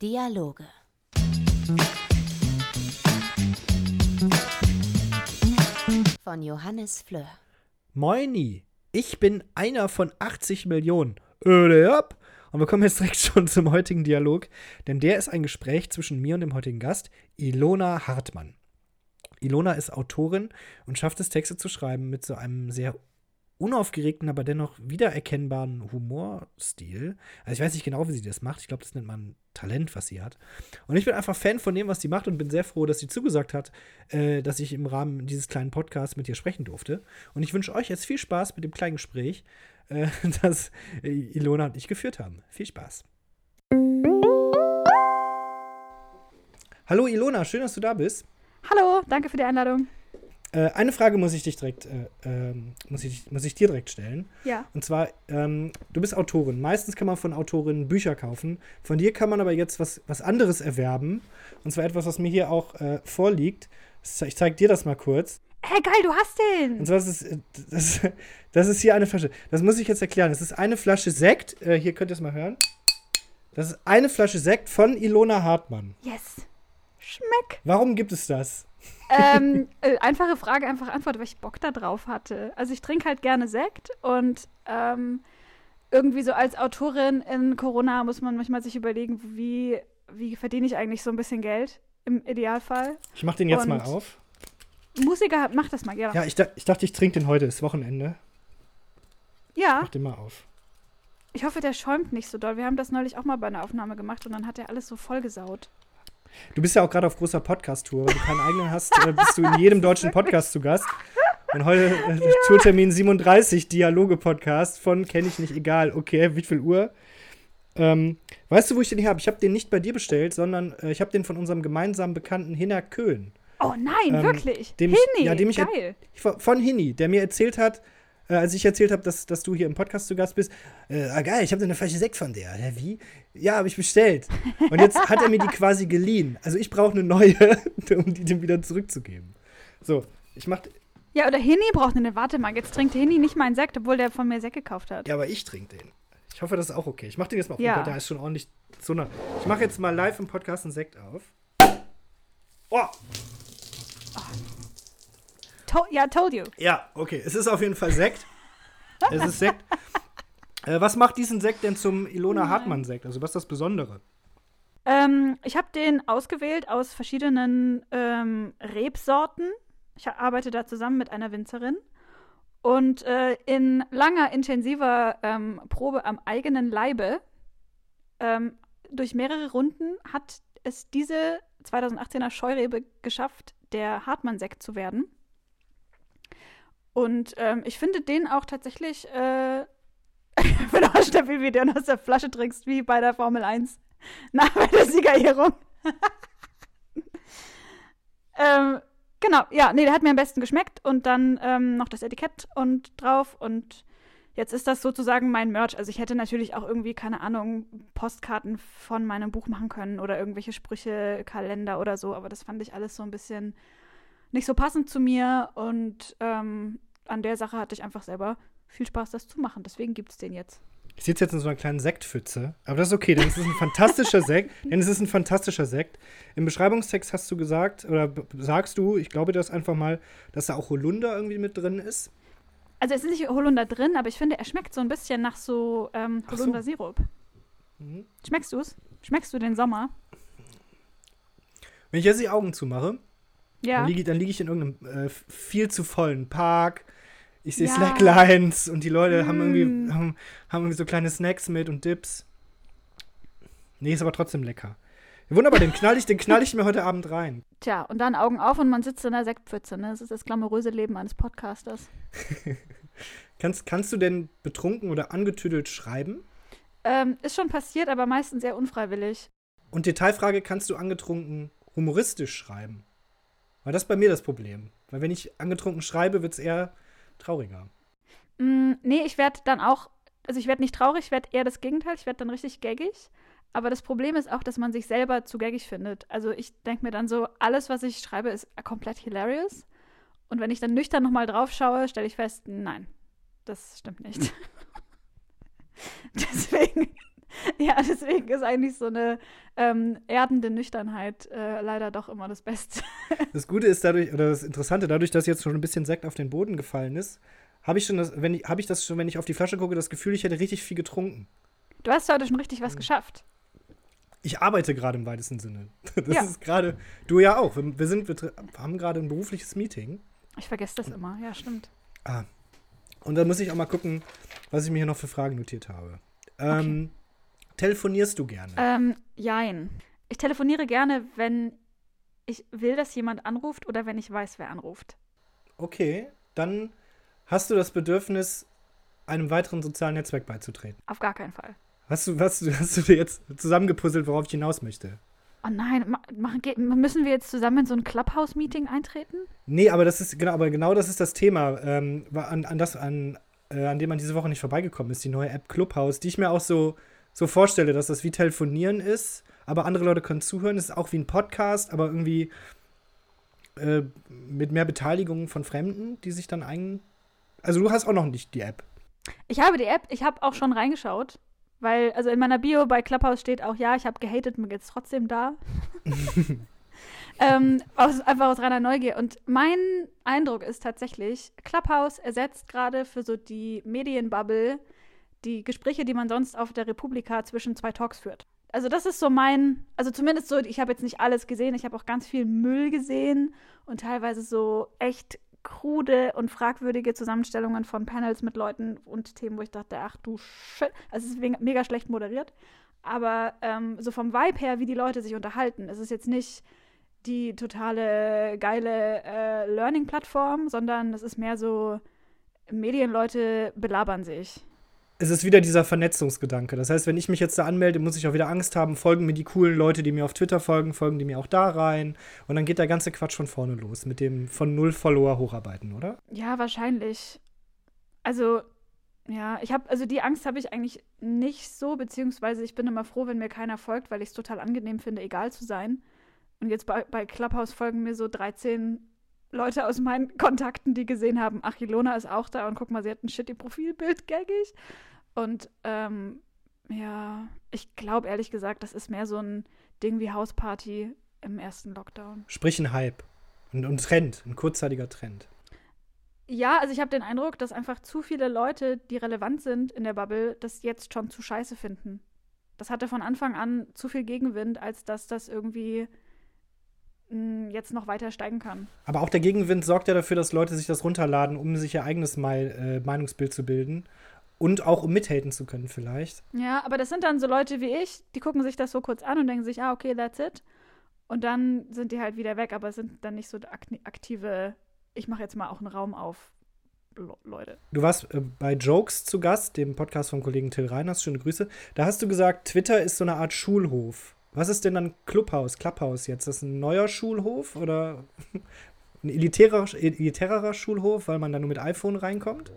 Dialoge. Von Johannes Fleur. Moini, ich bin einer von 80 Millionen. Öde ab. Und wir kommen jetzt direkt schon zum heutigen Dialog, denn der ist ein Gespräch zwischen mir und dem heutigen Gast, Ilona Hartmann. Ilona ist Autorin und schafft es, Texte zu schreiben mit so einem sehr unaufgeregten, aber dennoch wiedererkennbaren Humorstil. Also ich weiß nicht genau, wie sie das macht. Ich glaube, das nennt man Talent, was sie hat. Und ich bin einfach Fan von dem, was sie macht und bin sehr froh, dass sie zugesagt hat, äh, dass ich im Rahmen dieses kleinen Podcasts mit ihr sprechen durfte. Und ich wünsche euch jetzt viel Spaß mit dem kleinen Gespräch, äh, das Ilona und ich geführt haben. Viel Spaß. Hallo Ilona, schön, dass du da bist. Hallo, danke für die Einladung. Äh, eine Frage muss ich dich direkt, äh, ähm, muss, ich, muss ich dir direkt stellen. Ja. Und zwar, ähm, du bist Autorin. Meistens kann man von Autorinnen Bücher kaufen. Von dir kann man aber jetzt was, was anderes erwerben. Und zwar etwas, was mir hier auch äh, vorliegt. Ich zeige dir das mal kurz. Hey, geil, du hast den! Und zwar ist es, äh, das, das ist hier eine Flasche. Das muss ich jetzt erklären. Das ist eine Flasche Sekt. Äh, hier könnt ihr es mal hören. Das ist eine Flasche Sekt von Ilona Hartmann. Yes. Schmeck. Warum gibt es das? Ähm, äh, einfache Frage, einfach Antwort, weil ich Bock da drauf hatte. Also ich trinke halt gerne Sekt und ähm, irgendwie so als Autorin in Corona muss man manchmal sich überlegen, wie, wie verdiene ich eigentlich so ein bisschen Geld im Idealfall. Ich mach den jetzt Und- mal auf. Musiker, mach das mal, ja. Ja, ich, da, ich dachte, ich trinke den heute. Ist Wochenende. Ja, Mach den mal auf. ich hoffe, der schäumt nicht so doll. Wir haben das neulich auch mal bei einer Aufnahme gemacht und dann hat er alles so vollgesaut. Du bist ja auch gerade auf großer Podcast-Tour. Wenn du keinen eigenen hast, äh, bist du in jedem deutschen Podcast zu Gast. Und heute äh, Tourtermin 37, Dialoge-Podcast von Kenn ich nicht, egal. Okay, wie viel Uhr? Ähm, weißt du, wo ich den habe? Ich habe den nicht bei dir bestellt, sondern äh, ich habe den von unserem gemeinsamen Bekannten Hinner Köhn. Oh nein, Ähm, wirklich? Hinni, ja, geil. Von, von Hinni, der mir erzählt hat, äh, als ich erzählt habe, dass, dass du hier im Podcast zu Gast bist, äh, ah geil, ich habe eine Flasche Sekt von der. Hä, wie? Ja, habe ich bestellt. Und jetzt hat er mir die quasi geliehen. Also ich brauche eine neue, um die dem wieder zurückzugeben. So, ich mach. Ja, oder Hinni braucht eine. Warte mal, jetzt trinkt Hinni nicht meinen Sekt, obwohl der von mir Sekt gekauft hat. Ja, aber ich trinke den. Ich hoffe, das ist auch okay. Ich mache den jetzt mal auf. Ja. Oh der ist schon ordentlich so nah. Ich mache jetzt mal live im Podcast einen Sekt auf. Oh, To ja, told you. ja, okay. Es ist auf jeden Fall Sekt. es ist Sekt. Äh, was macht diesen Sekt denn zum Ilona Hartmann-Sekt? Also, was ist das Besondere? Ähm, ich habe den ausgewählt aus verschiedenen ähm, Rebsorten. Ich arbeite da zusammen mit einer Winzerin. Und äh, in langer, intensiver ähm, Probe am eigenen Leibe, ähm, durch mehrere Runden, hat es diese 2018er Scheurebe geschafft, der Hartmann-Sekt zu werden. Und ähm, ich finde den auch tatsächlich, äh, ich finde auch stabil, wie du aus der Flasche trinkst, wie bei der Formel 1. Nach der Siegerehrung. ähm, genau, ja, nee, der hat mir am besten geschmeckt und dann ähm, noch das Etikett und drauf und jetzt ist das sozusagen mein Merch. Also ich hätte natürlich auch irgendwie, keine Ahnung, Postkarten von meinem Buch machen können oder irgendwelche Sprüche, Kalender oder so, aber das fand ich alles so ein bisschen nicht so passend zu mir und ähm, an der Sache hatte ich einfach selber viel Spaß, das zu machen. Deswegen gibt es den jetzt. Ich sitze jetzt in so einer kleinen Sektpfütze, aber das ist okay, denn es ist ein fantastischer Sekt. Denn es ist ein fantastischer Sekt. Im Beschreibungstext hast du gesagt, oder sagst du, ich glaube das einfach mal, dass da auch Holunder irgendwie mit drin ist. Also es ist nicht Holunder drin, aber ich finde, er schmeckt so ein bisschen nach so ähm, Ach so. Holunder-Sirup. Mhm. Schmeckst du es? Schmeckst du den Sommer? Wenn ich jetzt die Augen zumache, Ja. dann liege lieg ich in irgendeinem äh, viel zu vollen Park. Ich sehe Ja. Slacklines und die Leute haben, irgendwie, Mm. haben, haben irgendwie so kleine Snacks mit und Dips. Nee, ist aber trotzdem lecker. Wunderbar, den knall ich, den knall ich mir heute Abend rein. Tja, und dann Augen auf und man sitzt in der Sektpfütze. Ne? Das ist das glamouröse Leben eines Podcasters. Kannst, kannst du denn betrunken oder angetüdelt schreiben? Ähm, ist schon passiert, aber meistens sehr unfreiwillig. Und Detailfrage, kannst du angetrunken humoristisch schreiben? Weil das ist bei mir das Problem. Weil wenn ich angetrunken schreibe, wird es eher trauriger. Mm, nee, ich werde dann auch, also ich werde nicht traurig, ich werde eher das Gegenteil, ich werde dann richtig gaggig. Aber das Problem ist auch, dass man sich selber zu gaggig findet. Also ich denke mir dann so, alles, was ich schreibe, ist komplett hilarious. Und wenn ich dann nüchtern nochmal drauf schaue, stelle ich fest, nein, das stimmt nicht. Deswegen, deswegen ist eigentlich so eine ähm, erdende Nüchternheit äh, leider doch immer das Beste. Das Gute ist dadurch, oder das Interessante, dadurch, dass jetzt schon ein bisschen Sekt auf den Boden gefallen ist, habe ich schon das, wenn ich, habe ich das schon, wenn ich auf die Flasche gucke, das Gefühl, ich hätte richtig viel getrunken. Du hast heute schon richtig was geschafft. Ich arbeite gerade im weitesten Sinne. Das Ja. ist gerade, du ja auch. Wir, wir sind, wir haben gerade ein berufliches Meeting. Ich vergesse das immer, ja, stimmt. Ah. Und dann muss ich auch mal gucken, was ich mir hier noch für Fragen notiert habe. Ähm, Telefonierst du gerne? Ähm, jein. Ich telefoniere gerne, wenn ich will, dass jemand anruft oder wenn ich weiß, wer anruft. Okay, dann hast du das Bedürfnis, einem weiteren sozialen Netzwerk beizutreten. Auf gar keinen Fall. Hast du, hast, du- hast du dir jetzt zusammengepuzzelt, worauf ich hinaus möchte? Oh nein, ma machen, müssen wir jetzt zusammen in so ein Clubhouse-Meeting eintreten? Nee, aber das ist genau, aber genau das ist das Thema, ähm, an, an das, an, äh, an dem man diese Woche nicht vorbeigekommen ist, die neue App Clubhouse, die ich mir auch so, so vorstelle, dass das wie Telefonieren ist, aber andere Leute können zuhören. Es ist auch wie ein Podcast, aber irgendwie äh, mit mehr Beteiligung von Fremden, die sich dann ein. Also du hast auch noch nicht die App. Ich habe die App, ich habe auch schon reingeschaut, weil, also in meiner Bio bei Clubhouse steht auch, ja, ich habe gehatet, mir geht's trotzdem da. ähm, aus, einfach aus reiner Neugier. Und mein Eindruck ist tatsächlich, Clubhouse ersetzt gerade für so die Medienbubble die Gespräche, die man sonst auf der Republika zwischen zwei Talks führt. Also das ist so mein, also zumindest so, ich habe jetzt nicht alles gesehen, ich habe auch ganz viel Müll gesehen und teilweise so echt krude und fragwürdige Zusammenstellungen von Panels mit Leuten und Themen, wo ich dachte, ach du Shit, also es ist mega schlecht moderiert. Aber ähm, so vom Vibe her, wie die Leute sich unterhalten, es ist jetzt nicht die totale geile äh, Learning-Plattform, sondern es ist mehr so, Medienleute belabern sich. Es ist wieder dieser Vernetzungsgedanke. Das heißt, wenn ich mich jetzt da anmelde, muss ich auch wieder Angst haben, folgen mir die coolen Leute, die mir auf Twitter folgen, folgen die mir auch da rein. Und dann geht der ganze Quatsch von vorne los mit dem von null Follower hocharbeiten, oder? Ja, wahrscheinlich. Also, ja, ich habe, also die Angst habe ich eigentlich nicht so, beziehungsweise ich bin immer froh, wenn mir keiner folgt, weil ich es total angenehm finde, egal zu sein. Und jetzt bei, bei Clubhouse folgen mir so 13 Leute aus meinen Kontakten, die gesehen haben, ach, Ilona ist auch da und guck mal, sie hat ein shitty Profilbild, gaggig. Und ähm, ja, ich glaube ehrlich gesagt, das ist mehr so ein Ding wie Hausparty im ersten Lockdown. Sprich ein Hype. Und ein Trend, ein kurzzeitiger Trend. Ja, also ich habe den Eindruck, dass einfach zu viele Leute, die relevant sind in der Bubble, das jetzt schon zu scheiße finden. Das hatte von Anfang an zu viel Gegenwind, als dass das irgendwie jetzt noch weiter steigen kann. Aber auch der Gegenwind sorgt ja dafür, dass Leute sich das runterladen, um sich ihr eigenes Mei- äh, Meinungsbild zu bilden. Und auch um mithaten zu können, vielleicht. Ja, aber das sind dann so Leute wie ich, die gucken sich das so kurz an und denken sich, ah, okay, that's it. Und dann sind die halt wieder weg, aber es sind dann nicht so ak- aktive, ich mache jetzt mal auch einen Raum auf, Leute. Du warst äh, bei Jokes zu Gast, dem Podcast vom Kollegen Till Reiners. Schöne Grüße. Da hast du gesagt, Twitter ist so eine Art Schulhof. Was ist denn dann Clubhouse, Clubhouse jetzt? Ist das ein neuer Schulhof oder ein elitärer, elitärerer Schulhof, weil man da nur mit iPhone reinkommt?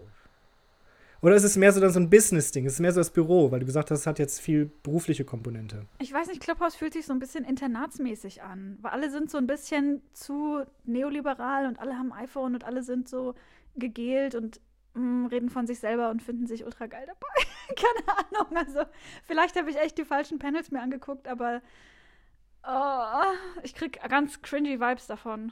Oder ist es mehr so dann so ein Business-Ding? Ist es mehr so das Büro, weil du gesagt hast, es hat jetzt viel berufliche Komponente. Ich weiß nicht, Clubhouse fühlt sich so ein bisschen internatsmäßig an, weil alle sind so ein bisschen zu neoliberal und alle haben iPhone und alle sind so gegelt und mm, reden von sich selber und finden sich ultra geil dabei. Keine Ahnung, also vielleicht habe ich echt die falschen Panels mir angeguckt, aber oh, ich krieg ganz cringy Vibes davon.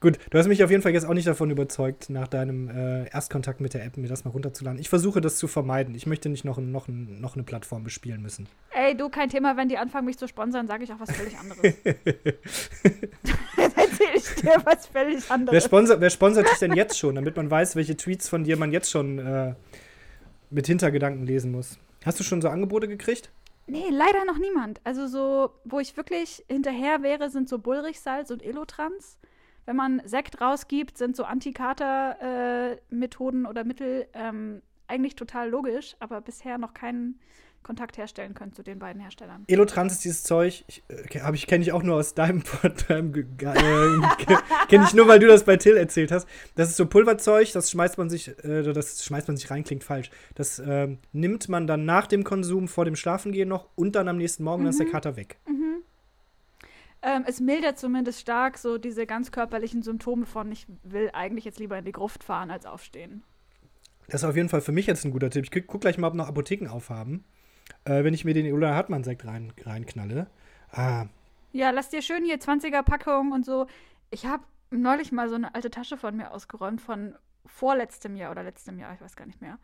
Gut, du hast mich auf jeden Fall jetzt auch nicht davon überzeugt, nach deinem äh, Erstkontakt mit der App mir das mal runterzuladen. Ich versuche das zu vermeiden. Ich möchte nicht noch, noch, noch eine Plattform bespielen müssen. Ey, du, kein Thema, wenn die anfangen, mich zu sponsern, sage ich auch was völlig anderes. Erzähle ich dir was völlig Wer, anderes. sponsert, wer sponsert dich denn jetzt schon, damit man weiß, welche Tweets von dir man jetzt schon äh, mit Hintergedanken lesen muss? Hast du schon so Angebote gekriegt? Nee, leider noch niemand. Also so, wo ich wirklich hinterher wäre, sind so Bullrichsalz und Elotrans. Wenn man Sekt rausgibt, sind so Antikater-Methoden oder Mittel ähm, eigentlich total logisch, aber bisher noch keinen Kontakt herstellen können zu den beiden Herstellern. Elotrans ist dieses Zeug, ich, äh, ich kenne ich auch nur aus deinem deinem, äh, kenne ich nur, weil du das bei Till erzählt hast. Das ist so Pulverzeug, das schmeißt man sich, äh, das schmeißt man sich rein, klingt falsch. Das ähm, nimmt man dann nach dem Konsum vor dem Schlafengehen noch und dann am nächsten Morgen, dann ist der Kater weg. Ähm, es mildert zumindest stark so diese ganz körperlichen Symptome von, ich will eigentlich jetzt lieber in die Gruft fahren als aufstehen. Das ist auf jeden Fall für mich jetzt ein guter Tipp. Ich guck gleich mal, ob noch Apotheken aufhaben. Äh, wenn ich mir den Ilona Hartmann-Sekt rein, reinknalle. Ah, Ja, lass dir schön hier 20er Packung und so. Ich habe neulich mal so eine alte Tasche von mir ausgeräumt von vorletztem Jahr oder letztem Jahr, ich weiß gar nicht mehr.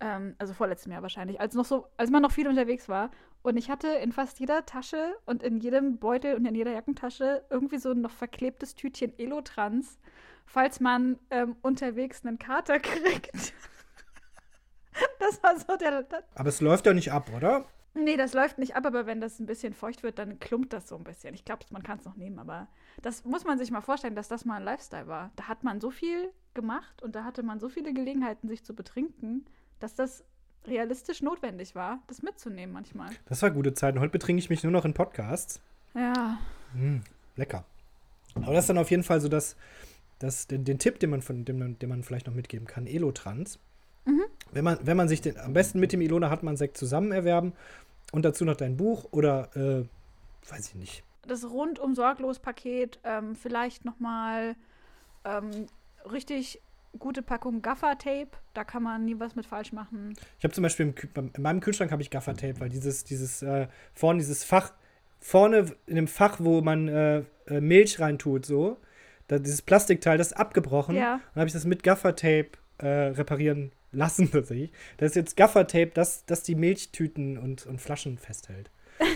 Ähm, also vorletztem Jahr wahrscheinlich, als noch so, als man noch viel unterwegs war. Und ich hatte in fast jeder Tasche und in jedem Beutel und in jeder Jackentasche irgendwie so ein noch verklebtes Tütchen Elotrans, falls man ähm, unterwegs einen Kater kriegt. das war so der, der aber es läuft ja nicht ab, oder? Nee, das läuft nicht ab, aber wenn das ein bisschen feucht wird, dann klumpt das so ein bisschen. Ich glaube, man kann es noch nehmen, aber das muss man sich mal vorstellen, dass das mal ein Lifestyle war. Da hat man so viel gemacht und da hatte man so viele Gelegenheiten, sich zu betrinken, dass das realistisch notwendig war, das mitzunehmen manchmal. Das war gute Zeit. Und heute betrinke ich mich nur noch in Podcasts. Ja. Mm, lecker. Aber das ist dann auf jeden Fall so, dass, dass den, den Tipp, den man, von, den, den man vielleicht noch mitgeben kann, Elotrans. Wenn, man, wenn man sich den, am besten mit dem Ilona Hartmann Sekt zusammen erwerben und dazu noch dein Buch oder, äh, weiß ich nicht. Das rundum sorglos Paket, ähm, vielleicht nochmal ähm, richtig gute Packung Gaffer-Tape. Da kann man nie was mit falsch machen. Ich habe zum Beispiel im, in meinem Kühlschrank habe ich Gaffertape, weil dieses, dieses, äh, vorne dieses Fach, vorne in dem Fach, wo man äh, äh, Milch reintut, so, da, dieses Plastikteil, das ist abgebrochen. Ja. Dann habe ich das mit Gaffertape äh, reparieren lassen tatsächlich. Das ist jetzt Gaffertape, das, das die Milchtüten und, und Flaschen festhält.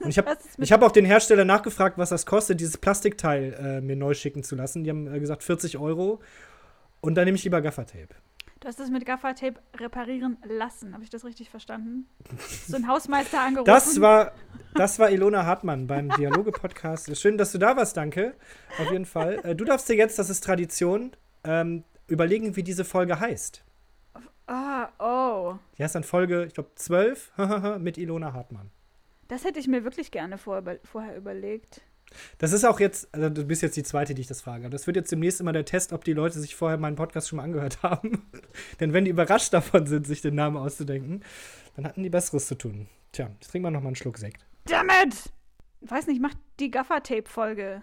Und ich habe hab auch den Hersteller nachgefragt, was das kostet, dieses Plastikteil äh, mir neu schicken zu lassen. Die haben äh, gesagt 40 Euro. Und dann nehme ich lieber Gaffertape. Du hast es mit Gaffertape reparieren lassen. Habe ich das richtig verstanden? So ein Hausmeister angerufen. Das war, das war Ilona Hartmann beim Dialoge-Podcast. Schön, dass du da warst, danke. Auf jeden Fall. Äh, Du darfst dir jetzt, das ist Tradition, ähm, überlegen, wie diese Folge heißt. Ah, oh. Die heißt dann Folge, ich glaube, 12 mit Ilona Hartmann. Das hätte ich mir wirklich gerne vor, vorher überlegt. Das ist auch jetzt, also du bist jetzt die zweite, die ich das frage. Das wird jetzt demnächst immer der Test, ob die Leute sich vorher meinen Podcast schon mal angehört haben. Denn wenn die überrascht davon sind, sich den Namen auszudenken, dann hatten die Besseres zu tun. Tja, jetzt trinken wir noch mal einen Schluck Sekt. Damit! Weiß nicht, macht die Gaffertape-Folge.